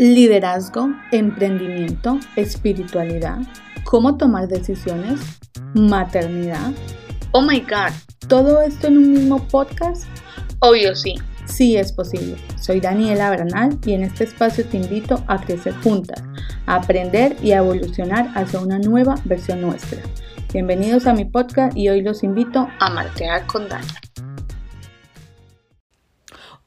liderazgo, emprendimiento, espiritualidad, cómo tomar decisiones, maternidad. Oh my god, ¿todo esto en un mismo podcast? Obvio sí. Sí es posible. Soy Daniela Bernal y en este espacio te invito a crecer juntas, a aprender y a evolucionar hacia una nueva versión nuestra. Bienvenidos a mi podcast y hoy los invito a martear con Dani.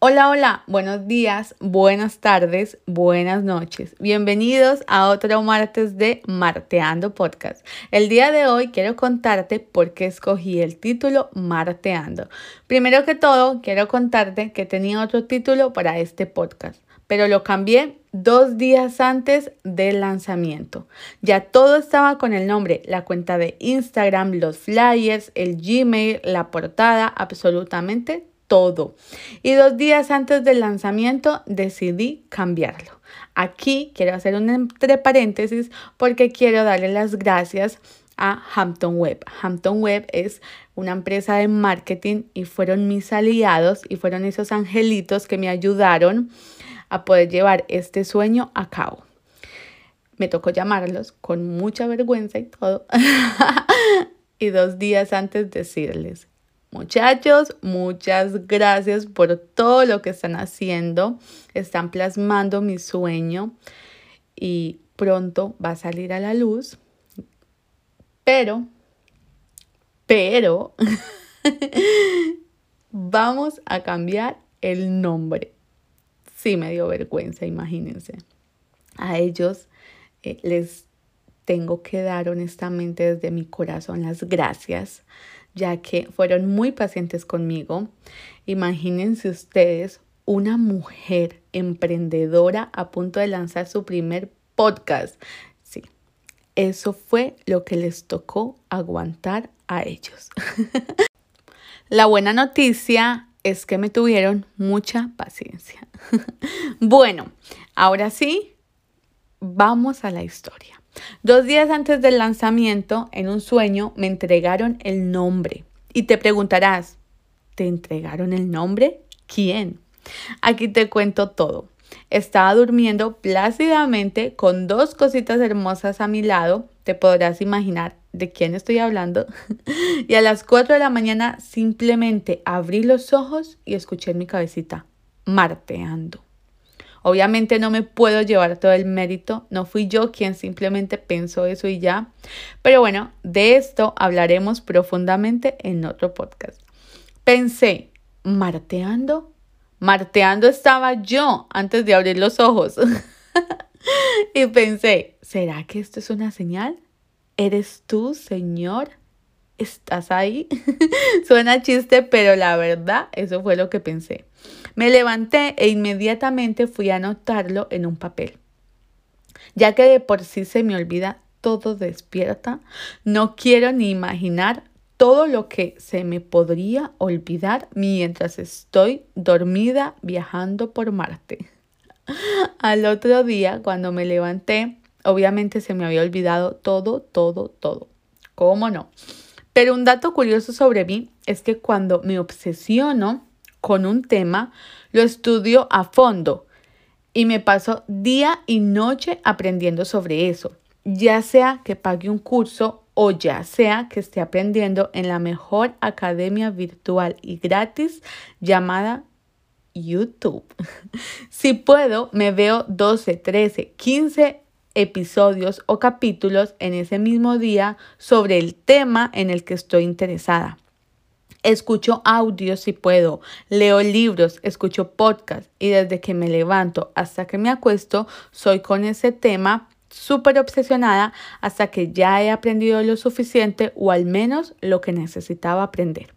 Hola, hola, buenos días, buenas tardes, buenas noches. Bienvenidos a otro martes de Marteando Podcast. El día de hoy quiero contarte por qué escogí el título Marteando. Primero que todo, quiero contarte que tenía otro título para este podcast, pero lo cambié dos días antes del lanzamiento. Ya todo estaba con el nombre, la cuenta de Instagram, los flyers, el Gmail, la portada, absolutamente todo. Y dos días antes del lanzamiento decidí cambiarlo. Aquí quiero hacer un entre paréntesis porque quiero darle las gracias a Hampton Web. Hampton Web es una empresa de marketing y fueron mis aliados y fueron esos angelitos que me ayudaron a poder llevar este sueño a cabo. Me tocó llamarlos con mucha vergüenza y todo. y dos días antes decirles, Muchachos, muchas gracias por todo lo que están haciendo. Están plasmando mi sueño y pronto va a salir a la luz. Pero, pero, vamos a cambiar el nombre. Sí, me dio vergüenza, imagínense. A ellos eh, les tengo que dar honestamente desde mi corazón las gracias ya que fueron muy pacientes conmigo. Imagínense ustedes una mujer emprendedora a punto de lanzar su primer podcast. Sí, eso fue lo que les tocó aguantar a ellos. La buena noticia es que me tuvieron mucha paciencia. bueno, ahora sí, vamos a la historia. Dos días antes del lanzamiento, en un sueño, me entregaron el nombre. Y te preguntarás, ¿te entregaron el nombre? ¿Quién? Aquí te cuento todo. Estaba durmiendo plácidamente con dos cositas hermosas a mi lado. Te podrás imaginar de quién estoy hablando. y a las 4 de la mañana simplemente abrí los ojos y escuché en mi cabecita, marteando. Obviamente no me puedo llevar todo el mérito, no fui yo quien simplemente pensó eso y ya. Pero bueno, de esto hablaremos profundamente en otro podcast. Pensé, marteando, marteando estaba yo antes de abrir los ojos. y pensé, ¿será que esto es una señal? ¿Eres tú, Señor? ¿Estás ahí? Suena chiste, pero la verdad, eso fue lo que pensé. Me levanté e inmediatamente fui a anotarlo en un papel. Ya que de por sí se me olvida todo despierta, no quiero ni imaginar todo lo que se me podría olvidar mientras estoy dormida viajando por Marte. Al otro día, cuando me levanté, obviamente se me había olvidado todo, todo, todo. ¿Cómo no? Pero un dato curioso sobre mí es que cuando me obsesiono con un tema, lo estudio a fondo y me paso día y noche aprendiendo sobre eso, ya sea que pague un curso o ya sea que esté aprendiendo en la mejor academia virtual y gratis llamada YouTube. si puedo, me veo 12, 13, 15 episodios o capítulos en ese mismo día sobre el tema en el que estoy interesada. Escucho audios si puedo, leo libros, escucho podcasts y desde que me levanto hasta que me acuesto soy con ese tema súper obsesionada hasta que ya he aprendido lo suficiente o al menos lo que necesitaba aprender.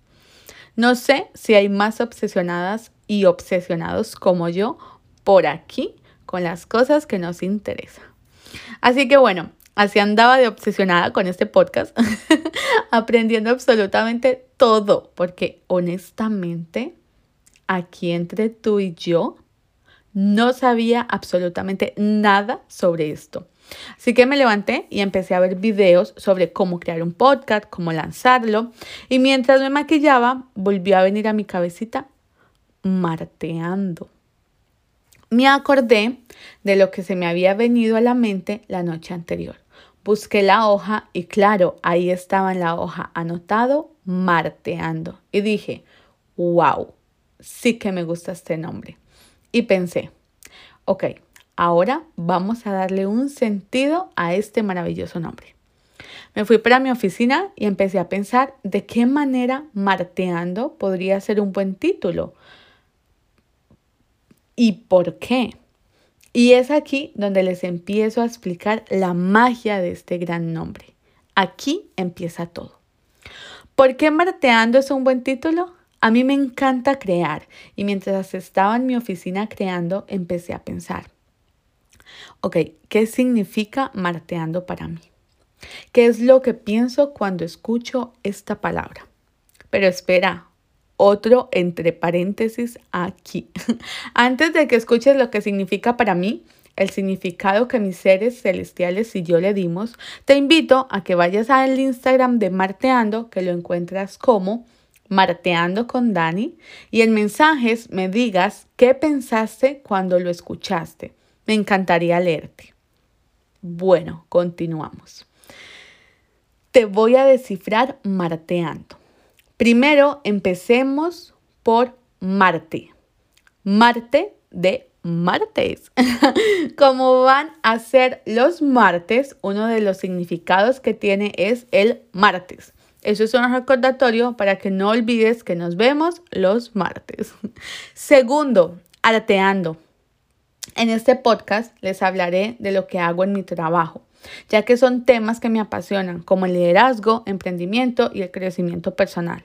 No sé si hay más obsesionadas y obsesionados como yo por aquí con las cosas que nos interesan. Así que bueno, así andaba de obsesionada con este podcast, aprendiendo absolutamente todo, porque honestamente, aquí entre tú y yo, no sabía absolutamente nada sobre esto. Así que me levanté y empecé a ver videos sobre cómo crear un podcast, cómo lanzarlo. Y mientras me maquillaba, volvió a venir a mi cabecita marteando. Me acordé de lo que se me había venido a la mente la noche anterior. Busqué la hoja y claro, ahí estaba en la hoja anotado marteando. Y dije, wow, sí que me gusta este nombre. Y pensé, ok, ahora vamos a darle un sentido a este maravilloso nombre. Me fui para mi oficina y empecé a pensar de qué manera marteando podría ser un buen título. ¿Y por qué? Y es aquí donde les empiezo a explicar la magia de este gran nombre. Aquí empieza todo. ¿Por qué Marteando es un buen título? A mí me encanta crear y mientras estaba en mi oficina creando empecé a pensar, ok, ¿qué significa marteando para mí? ¿Qué es lo que pienso cuando escucho esta palabra? Pero espera, otro entre paréntesis aquí. Antes de que escuches lo que significa para mí, el significado que mis seres celestiales y yo le dimos, te invito a que vayas al Instagram de Marteando, que lo encuentras como Marteando con Dani, y en mensajes me digas qué pensaste cuando lo escuchaste. Me encantaría leerte. Bueno, continuamos. Te voy a descifrar marteando. Primero empecemos por Marte. Marte de martes. Como van a ser los martes, uno de los significados que tiene es el martes. Eso es un recordatorio para que no olvides que nos vemos los martes. Segundo, arteando. En este podcast les hablaré de lo que hago en mi trabajo, ya que son temas que me apasionan, como el liderazgo, emprendimiento y el crecimiento personal.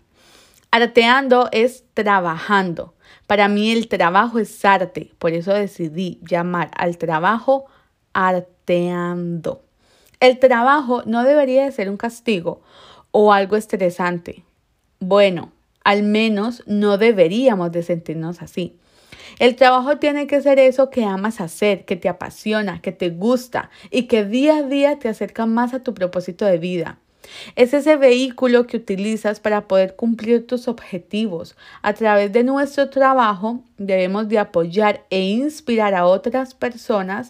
Arteando es trabajando. Para mí el trabajo es arte, por eso decidí llamar al trabajo arteando. El trabajo no debería de ser un castigo o algo estresante. Bueno, al menos no deberíamos de sentirnos así. El trabajo tiene que ser eso que amas hacer, que te apasiona, que te gusta y que día a día te acerca más a tu propósito de vida. Es ese vehículo que utilizas para poder cumplir tus objetivos. A través de nuestro trabajo debemos de apoyar e inspirar a otras personas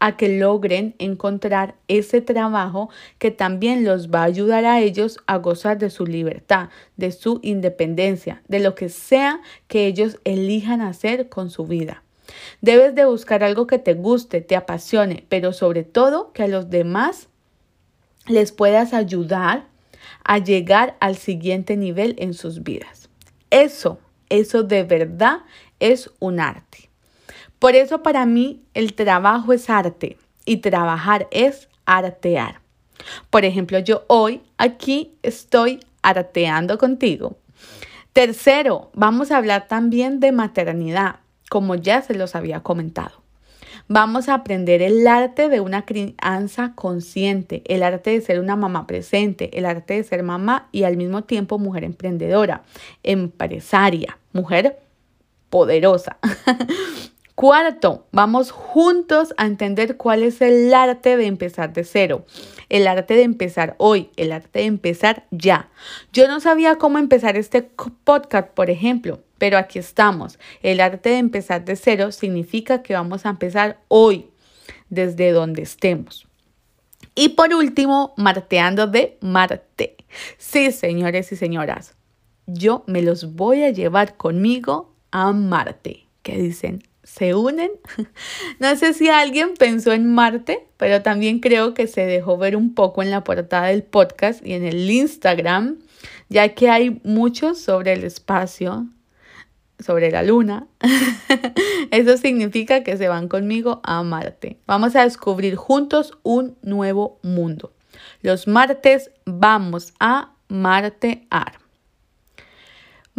a que logren encontrar ese trabajo que también los va a ayudar a ellos a gozar de su libertad, de su independencia, de lo que sea que ellos elijan hacer con su vida. Debes de buscar algo que te guste, te apasione, pero sobre todo que a los demás les puedas ayudar a llegar al siguiente nivel en sus vidas. Eso, eso de verdad es un arte. Por eso para mí el trabajo es arte y trabajar es artear. Por ejemplo, yo hoy aquí estoy arteando contigo. Tercero, vamos a hablar también de maternidad, como ya se los había comentado. Vamos a aprender el arte de una crianza consciente, el arte de ser una mamá presente, el arte de ser mamá y al mismo tiempo mujer emprendedora, empresaria, mujer poderosa. Cuarto, vamos juntos a entender cuál es el arte de empezar de cero, el arte de empezar hoy, el arte de empezar ya. Yo no sabía cómo empezar este podcast, por ejemplo, pero aquí estamos. El arte de empezar de cero significa que vamos a empezar hoy, desde donde estemos. Y por último, marteando de Marte. Sí, señores y señoras, yo me los voy a llevar conmigo a Marte. ¿Qué dicen? ¿Se unen? No sé si alguien pensó en Marte, pero también creo que se dejó ver un poco en la portada del podcast y en el Instagram, ya que hay mucho sobre el espacio, sobre la luna. Eso significa que se van conmigo a Marte. Vamos a descubrir juntos un nuevo mundo. Los martes vamos a martear.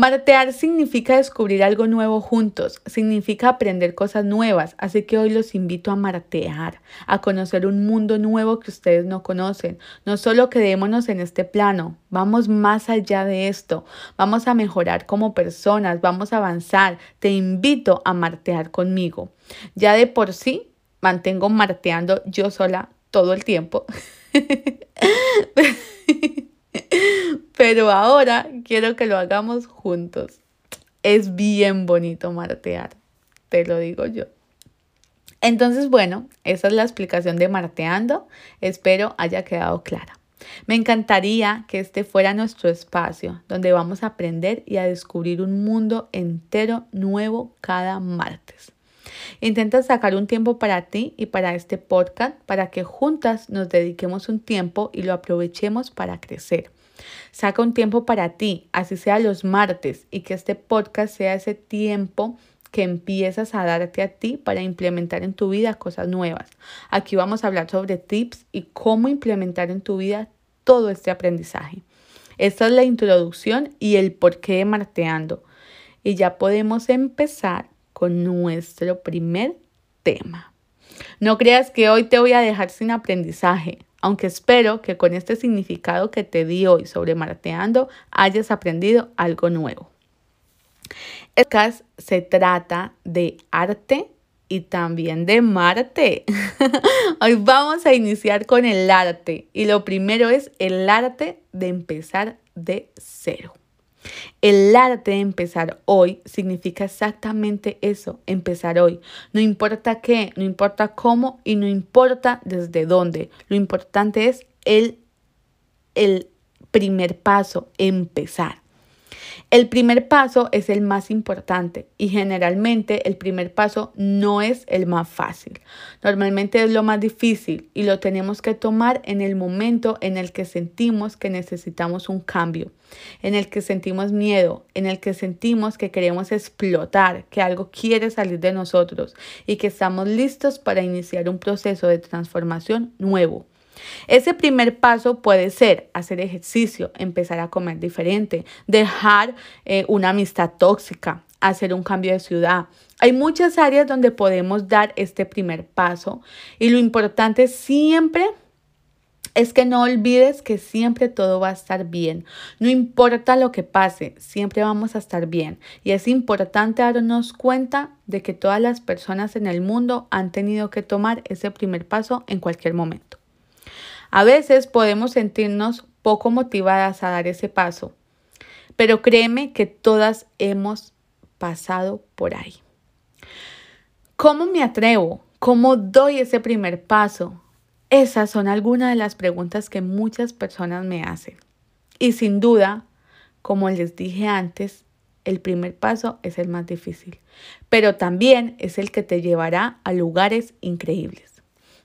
Martear significa descubrir algo nuevo juntos, significa aprender cosas nuevas, así que hoy los invito a martear, a conocer un mundo nuevo que ustedes no conocen. No solo quedémonos en este plano, vamos más allá de esto, vamos a mejorar como personas, vamos a avanzar. Te invito a martear conmigo. Ya de por sí mantengo marteando yo sola todo el tiempo. Pero ahora quiero que lo hagamos juntos. Es bien bonito martear, te lo digo yo. Entonces, bueno, esa es la explicación de Marteando. Espero haya quedado clara. Me encantaría que este fuera nuestro espacio donde vamos a aprender y a descubrir un mundo entero nuevo cada martes. Intenta sacar un tiempo para ti y para este podcast para que juntas nos dediquemos un tiempo y lo aprovechemos para crecer. Saca un tiempo para ti, así sea los martes, y que este podcast sea ese tiempo que empiezas a darte a ti para implementar en tu vida cosas nuevas. Aquí vamos a hablar sobre tips y cómo implementar en tu vida todo este aprendizaje. Esta es la introducción y el porqué de marteando. Y ya podemos empezar con nuestro primer tema. No creas que hoy te voy a dejar sin aprendizaje, aunque espero que con este significado que te di hoy sobre marteando hayas aprendido algo nuevo. El podcast se trata de arte y también de Marte. Hoy vamos a iniciar con el arte y lo primero es el arte de empezar de cero. El arte de empezar hoy significa exactamente eso, empezar hoy. No importa qué, no importa cómo y no importa desde dónde. Lo importante es el, el primer paso, empezar. El primer paso es el más importante y generalmente el primer paso no es el más fácil. Normalmente es lo más difícil y lo tenemos que tomar en el momento en el que sentimos que necesitamos un cambio, en el que sentimos miedo, en el que sentimos que queremos explotar, que algo quiere salir de nosotros y que estamos listos para iniciar un proceso de transformación nuevo. Ese primer paso puede ser hacer ejercicio, empezar a comer diferente, dejar eh, una amistad tóxica, hacer un cambio de ciudad. Hay muchas áreas donde podemos dar este primer paso y lo importante siempre es que no olvides que siempre todo va a estar bien. No importa lo que pase, siempre vamos a estar bien. Y es importante darnos cuenta de que todas las personas en el mundo han tenido que tomar ese primer paso en cualquier momento. A veces podemos sentirnos poco motivadas a dar ese paso, pero créeme que todas hemos pasado por ahí. ¿Cómo me atrevo? ¿Cómo doy ese primer paso? Esas son algunas de las preguntas que muchas personas me hacen. Y sin duda, como les dije antes, el primer paso es el más difícil, pero también es el que te llevará a lugares increíbles.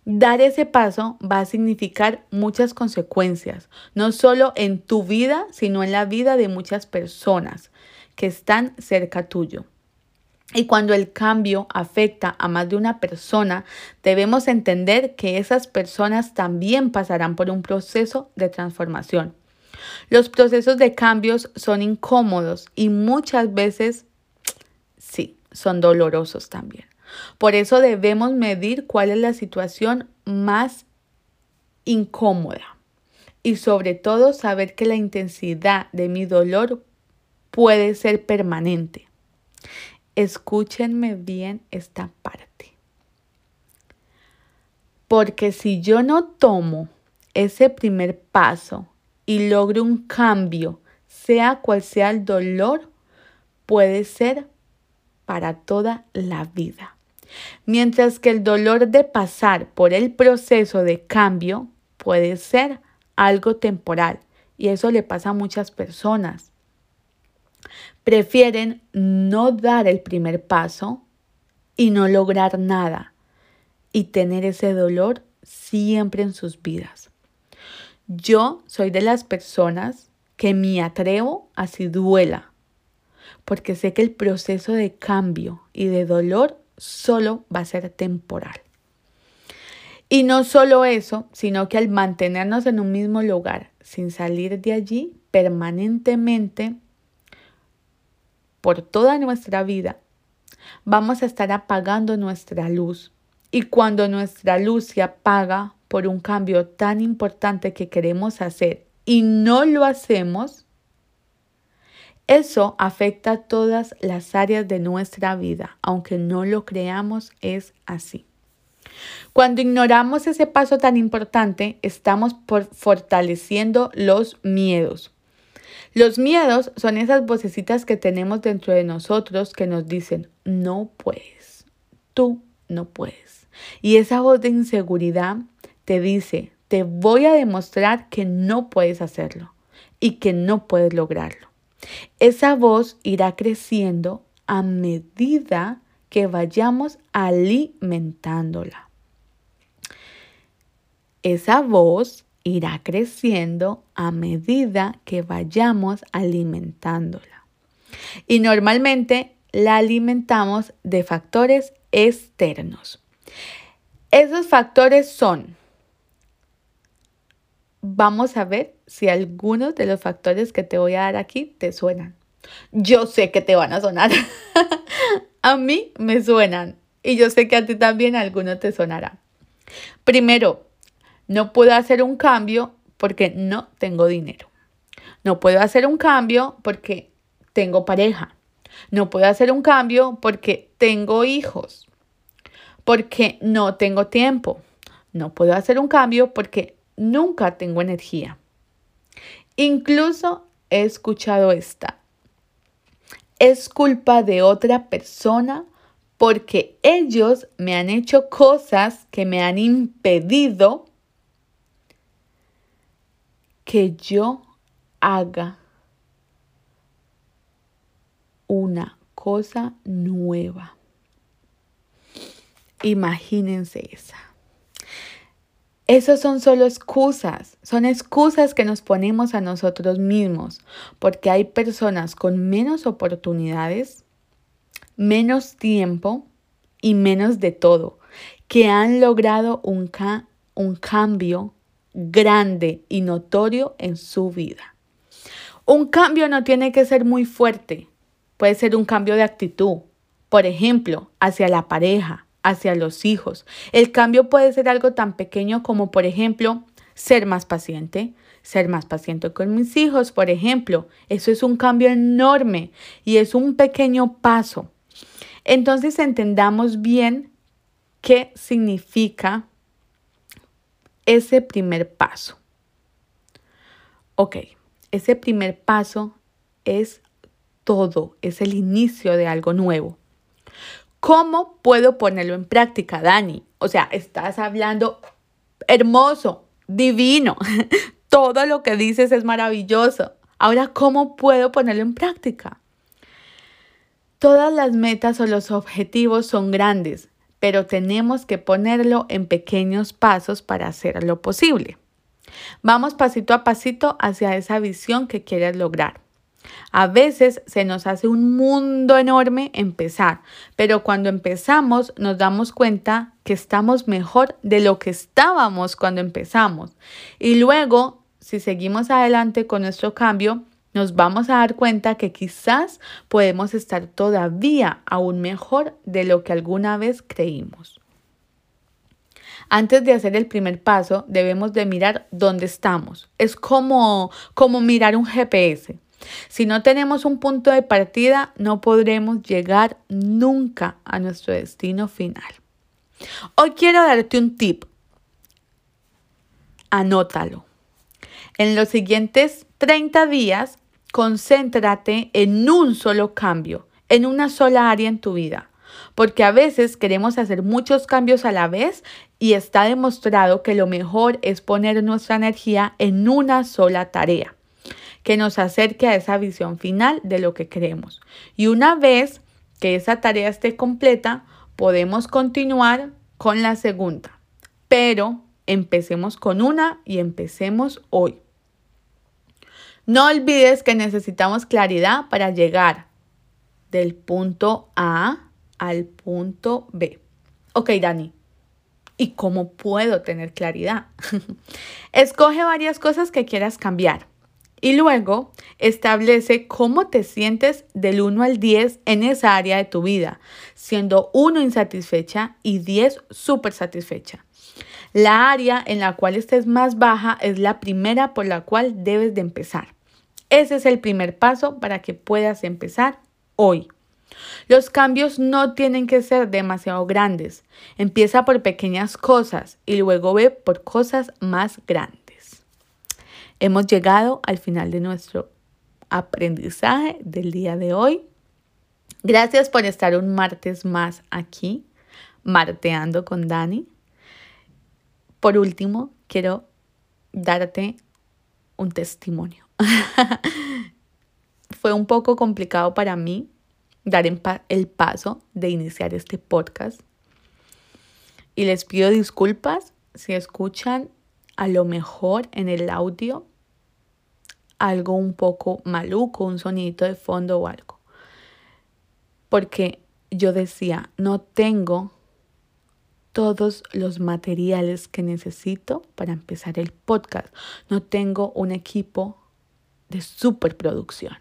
Dar ese paso va a significar muchas consecuencias, no solo en tu vida, sino en la vida de muchas personas que están cerca tuyo. Y cuando el cambio afecta a más de una persona, debemos entender que esas personas también pasarán por un proceso de transformación. Los procesos de cambios son incómodos y muchas veces, sí, son dolorosos también. Por eso debemos medir cuál es la situación más incómoda y sobre todo saber que la intensidad de mi dolor puede ser permanente. Escúchenme bien esta parte. Porque si yo no tomo ese primer paso y logro un cambio, sea cual sea el dolor, puede ser para toda la vida. Mientras que el dolor de pasar por el proceso de cambio puede ser algo temporal y eso le pasa a muchas personas. Prefieren no dar el primer paso y no lograr nada y tener ese dolor siempre en sus vidas. Yo soy de las personas que me atrevo a si duela, porque sé que el proceso de cambio y de dolor solo va a ser temporal. Y no solo eso, sino que al mantenernos en un mismo lugar, sin salir de allí permanentemente, por toda nuestra vida, vamos a estar apagando nuestra luz. Y cuando nuestra luz se apaga por un cambio tan importante que queremos hacer y no lo hacemos, eso afecta todas las áreas de nuestra vida, aunque no lo creamos, es así. Cuando ignoramos ese paso tan importante, estamos fortaleciendo los miedos. Los miedos son esas vocecitas que tenemos dentro de nosotros que nos dicen, no puedes, tú no puedes, Y esa voz de inseguridad te dice, te voy a demostrar que no puedes hacerlo y que no puedes lograrlo. Esa voz irá creciendo a medida que vayamos alimentándola. Esa voz irá creciendo a medida que vayamos alimentándola. Y normalmente la alimentamos de factores externos. Esos factores son, vamos a ver si algunos de los factores que te voy a dar aquí te suenan. Yo sé que te van a sonar. a mí me suenan y yo sé que a ti también alguno te sonará. Primero, no puedo hacer un cambio porque no tengo dinero. No puedo hacer un cambio porque tengo pareja. No puedo hacer un cambio porque tengo hijos. Porque no tengo tiempo. No puedo hacer un cambio porque nunca tengo energía. Incluso he escuchado esta. Es culpa de otra persona porque ellos me han hecho cosas que me han impedido que yo haga una cosa nueva. Imagínense esa. Esos son solo excusas, son excusas que nos ponemos a nosotros mismos, porque hay personas con menos oportunidades, menos tiempo y menos de todo, que han logrado un, un cambio grande y notorio en su vida. Un cambio no tiene que ser muy fuerte, puede ser un cambio de actitud, por ejemplo, hacia la pareja, hacia los hijos. El cambio puede ser algo tan pequeño como, por ejemplo, ser más paciente, ser más paciente con mis hijos, por ejemplo. Eso es un cambio enorme y es un pequeño paso. Entonces entendamos bien qué significa ese primer paso. Ok, ese primer paso es todo, es el inicio de algo nuevo. ¿Cómo puedo ponerlo en práctica, Dani? O sea, estás hablando hermoso, divino, todo lo que dices es maravilloso. Ahora, ¿cómo puedo ponerlo en práctica? Todas las metas o los objetivos son grandes, pero tenemos que ponerlo en pequeños pasos para hacerlo posible. Vamos pasito a pasito hacia esa visión que quieres lograr. A veces se nos hace un mundo enorme empezar, pero cuando empezamos nos damos cuenta que estamos mejor de lo que estábamos cuando empezamos. Y luego, si seguimos adelante con nuestro cambio, nos vamos a dar cuenta que quizás podemos estar todavía aún mejor de lo que alguna vez creímos. Antes de hacer el primer paso, debemos de mirar dónde estamos. Es como, como mirar un GPS. Si no tenemos un punto de partida, no podremos llegar nunca a nuestro destino final. Hoy quiero darte un tip. Anótalo. En los siguientes 30 días concéntrate en un solo cambio, en una sola área en tu vida. Porque a veces queremos hacer muchos cambios a la vez y está demostrado que lo mejor es poner nuestra energía en una sola tarea que nos acerque a esa visión final de lo que queremos. Y una vez que esa tarea esté completa, podemos continuar con la segunda. Pero empecemos con una y empecemos hoy. No olvides que necesitamos claridad para llegar del punto A al punto B. Ok, Dani. ¿Y cómo puedo tener claridad? Escoge varias cosas que quieras cambiar y luego establece cómo te sientes del 1 al 10 en esa área de tu vida, siendo 1 insatisfecha y 10 súper satisfecha. La área en la cual estés más baja es la primera por la cual debes de empezar. Ese es el primer paso para que puedas empezar hoy. Los cambios no tienen que ser demasiado grandes. Empieza por pequeñas cosas y luego ve por cosas más grandes. Hemos llegado al final de nuestro aprendizaje del día de hoy. Gracias por estar un martes más aquí. Marteando con Dani. Por último, quiero darte un testimonio. Fue un poco complicado para mí dar el paso de iniciar este podcast. Y les pido disculpas si escuchan a lo mejor en el audio algo un poco maluco, un sonidito de fondo o algo. Porque yo decía, no tengo todos los materiales que necesito para empezar el podcast. No tengo un equipo de superproducción.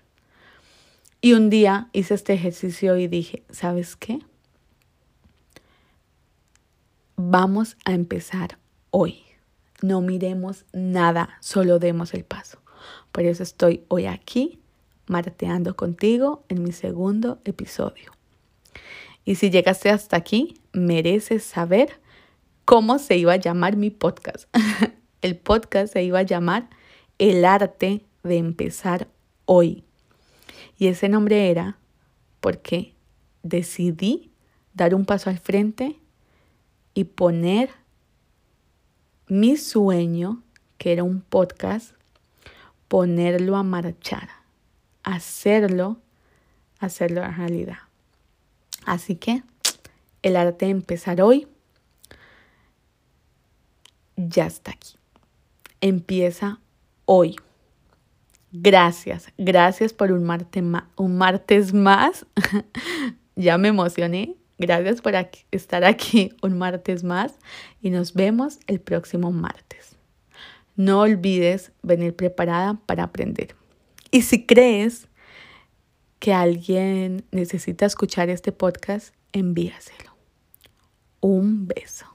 Y un día hice este ejercicio y dije, ¿sabes qué? Vamos a empezar hoy. No miremos nada, solo demos el paso. Por eso estoy hoy aquí marteando contigo en mi segundo episodio. Y si llegaste hasta aquí, mereces saber cómo se iba a llamar mi podcast. el podcast se iba a llamar El arte de empezar hoy. Y ese nombre era porque decidí dar un paso al frente y poner mi sueño, que era un podcast, ponerlo a marchar, hacerlo, hacerlo realidad. Así que el arte de empezar hoy ya está aquí. Empieza hoy. Gracias, gracias por un, un martes más. ya me emocioné. Gracias por estar aquí un martes más y nos vemos el próximo martes. No olvides venir preparada para aprender. Y si crees que alguien necesita escuchar este podcast, envíaselo. Un beso.